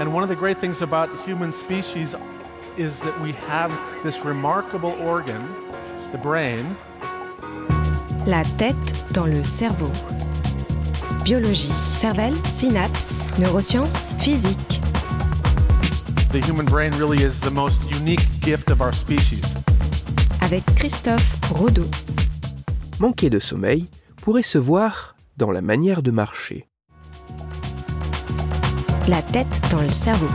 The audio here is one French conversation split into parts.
And one of the great things about the human species is that we have this remarkable organ, the brain. La tête dans le cerveau. Biologie, cervelle, synapses, neurosciences, physique. The human brain really is the most unique gift of our species. Avec Christophe Rodeau. Manquer de sommeil pourrait se voir dans la manière de marcher. La tête dans le cerveau.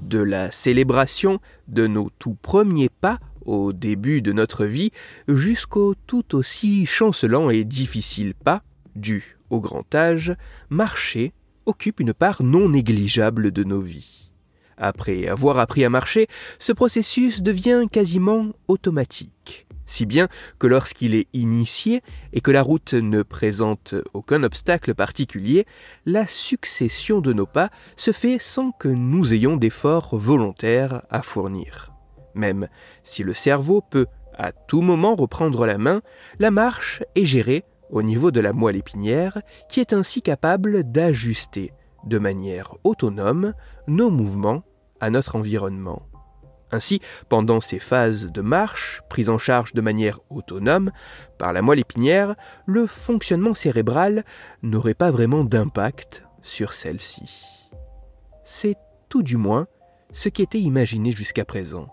De la célébration de nos tout premiers pas au début de notre vie jusqu'au tout aussi chancelant et difficile pas, dû au grand âge, marcher occupe une part non négligeable de nos vies. Après avoir appris à marcher, ce processus devient quasiment automatique, si bien que lorsqu'il est initié et que la route ne présente aucun obstacle particulier, la succession de nos pas se fait sans que nous ayons d'efforts volontaires à fournir. Même si le cerveau peut à tout moment reprendre la main, la marche est gérée au niveau de la moelle épinière qui est ainsi capable d'ajuster de manière autonome nos mouvements à notre environnement. Ainsi, pendant ces phases de marche, prises en charge de manière autonome par la moelle épinière, le fonctionnement cérébral n'aurait pas vraiment d'impact sur celle-ci. C'est tout du moins ce qui était imaginé jusqu'à présent.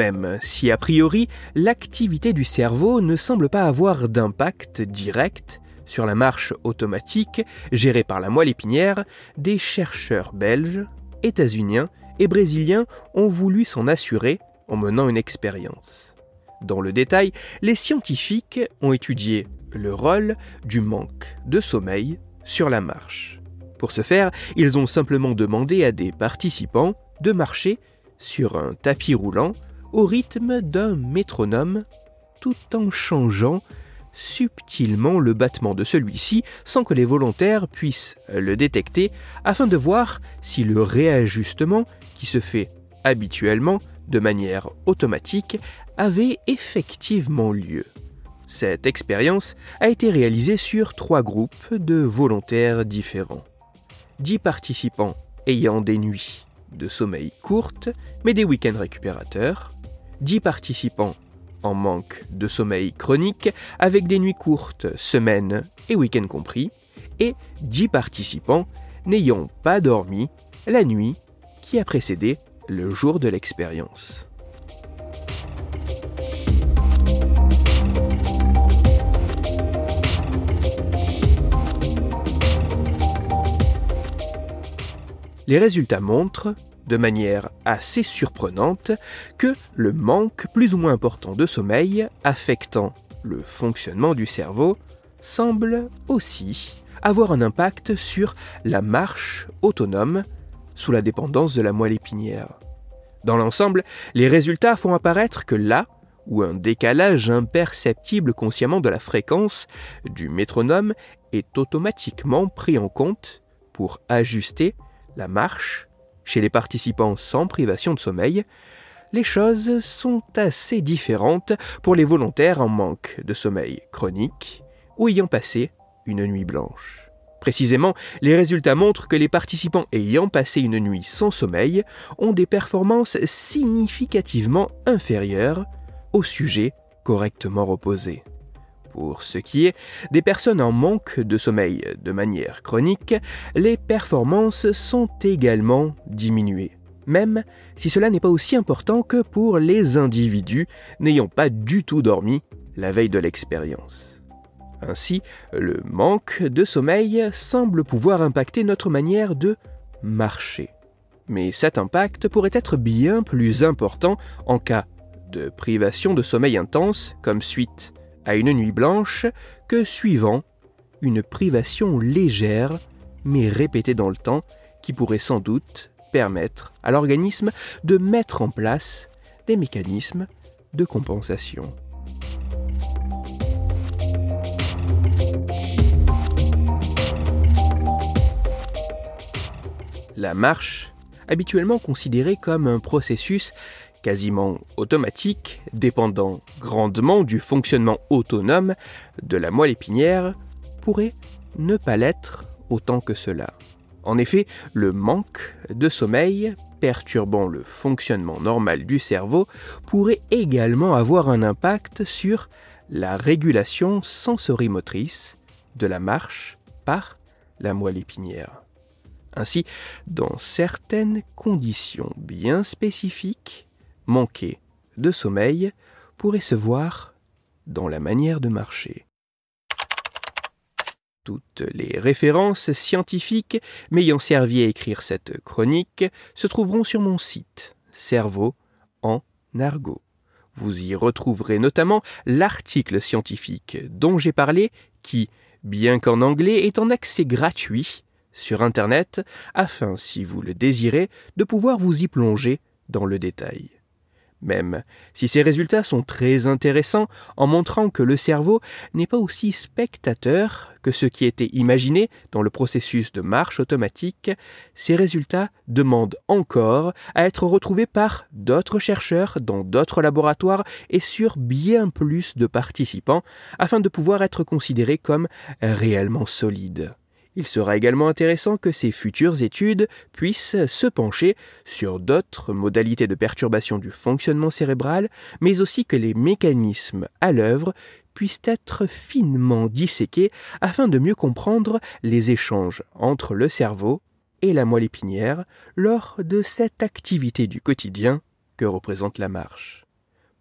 Même si a priori l'activité du cerveau ne semble pas avoir d'impact direct sur la marche automatique gérée par la moelle épinière, des chercheurs belges, états-uniens et brésiliens ont voulu s'en assurer en menant une expérience. Dans le détail, les scientifiques ont étudié le rôle du manque de sommeil sur la marche. Pour ce faire, ils ont simplement demandé à des participants de marcher sur un tapis roulant au rythme d'un métronome, tout en changeant subtilement le battement de celui-ci sans que les volontaires puissent le détecter afin de voir si le réajustement qui se fait habituellement de manière automatique avait effectivement lieu. Cette expérience a été réalisée sur trois groupes de volontaires différents. Dix participants ayant des nuits de sommeil courtes mais des week-ends récupérateurs, 10 participants en manque de sommeil chronique avec des nuits courtes, semaines et week-ends compris, et 10 participants n'ayant pas dormi la nuit qui a précédé le jour de l'expérience. Les résultats montrent de manière assez surprenante que le manque plus ou moins important de sommeil affectant le fonctionnement du cerveau semble aussi avoir un impact sur la marche autonome sous la dépendance de la moelle épinière. Dans l'ensemble, les résultats font apparaître que là où un décalage imperceptible consciemment de la fréquence du métronome est automatiquement pris en compte pour ajuster la marche chez les participants sans privation de sommeil, les choses sont assez différentes pour les volontaires en manque de sommeil chronique ou ayant passé une nuit blanche. Précisément, les résultats montrent que les participants ayant passé une nuit sans sommeil ont des performances significativement inférieures aux sujets correctement reposés. Pour ce qui est des personnes en manque de sommeil de manière chronique, les performances sont également diminuées, même si cela n'est pas aussi important que pour les individus n'ayant pas du tout dormi la veille de l'expérience. Ainsi, le manque de sommeil semble pouvoir impacter notre manière de marcher. Mais cet impact pourrait être bien plus important en cas de privation de sommeil intense comme suite à une nuit blanche que suivant une privation légère, mais répétée dans le temps, qui pourrait sans doute permettre à l'organisme de mettre en place des mécanismes de compensation. La marche, habituellement considérée comme un processus quasiment automatique, dépendant grandement du fonctionnement autonome de la moelle épinière, pourrait ne pas l'être autant que cela. En effet, le manque de sommeil perturbant le fonctionnement normal du cerveau pourrait également avoir un impact sur la régulation sensorimotrice de la marche par la moelle épinière. Ainsi, dans certaines conditions bien spécifiques, manquer de sommeil pourrait se voir dans la manière de marcher. Toutes les références scientifiques m'ayant servi à écrire cette chronique se trouveront sur mon site Cerveau en argot. Vous y retrouverez notamment l'article scientifique dont j'ai parlé qui, bien qu'en anglais, est en accès gratuit sur Internet afin, si vous le désirez, de pouvoir vous y plonger dans le détail même si ces résultats sont très intéressants en montrant que le cerveau n'est pas aussi spectateur que ce qui était imaginé dans le processus de marche automatique, ces résultats demandent encore à être retrouvés par d'autres chercheurs dans d'autres laboratoires et sur bien plus de participants afin de pouvoir être considérés comme réellement solides. Il sera également intéressant que ces futures études puissent se pencher sur d'autres modalités de perturbation du fonctionnement cérébral, mais aussi que les mécanismes à l'œuvre puissent être finement disséqués afin de mieux comprendre les échanges entre le cerveau et la moelle épinière lors de cette activité du quotidien que représente la marche.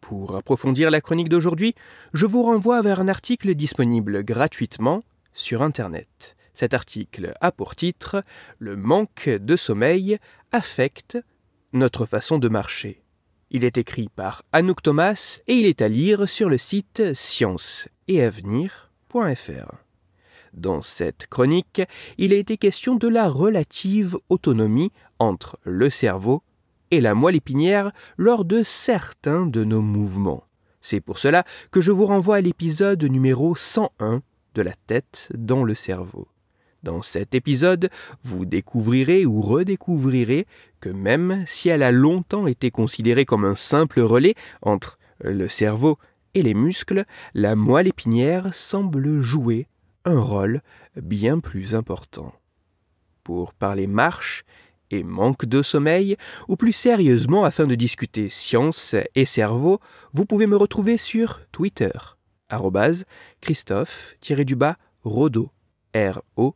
Pour approfondir la chronique d'aujourd'hui, je vous renvoie vers un article disponible gratuitement sur Internet. Cet article a pour titre Le manque de sommeil affecte notre façon de marcher. Il est écrit par Anouk Thomas et il est à lire sur le site science-et-avenir.fr. Dans cette chronique, il a été question de la relative autonomie entre le cerveau et la moelle épinière lors de certains de nos mouvements. C'est pour cela que je vous renvoie à l'épisode numéro 101 de la tête dans le cerveau. Dans cet épisode, vous découvrirez ou redécouvrirez que même si elle a longtemps été considérée comme un simple relais entre le cerveau et les muscles, la moelle épinière semble jouer un rôle bien plus important. Pour parler marche et manque de sommeil, ou plus sérieusement afin de discuter science et cerveau, vous pouvez me retrouver sur Twitter, Christophe-Rodo, R-O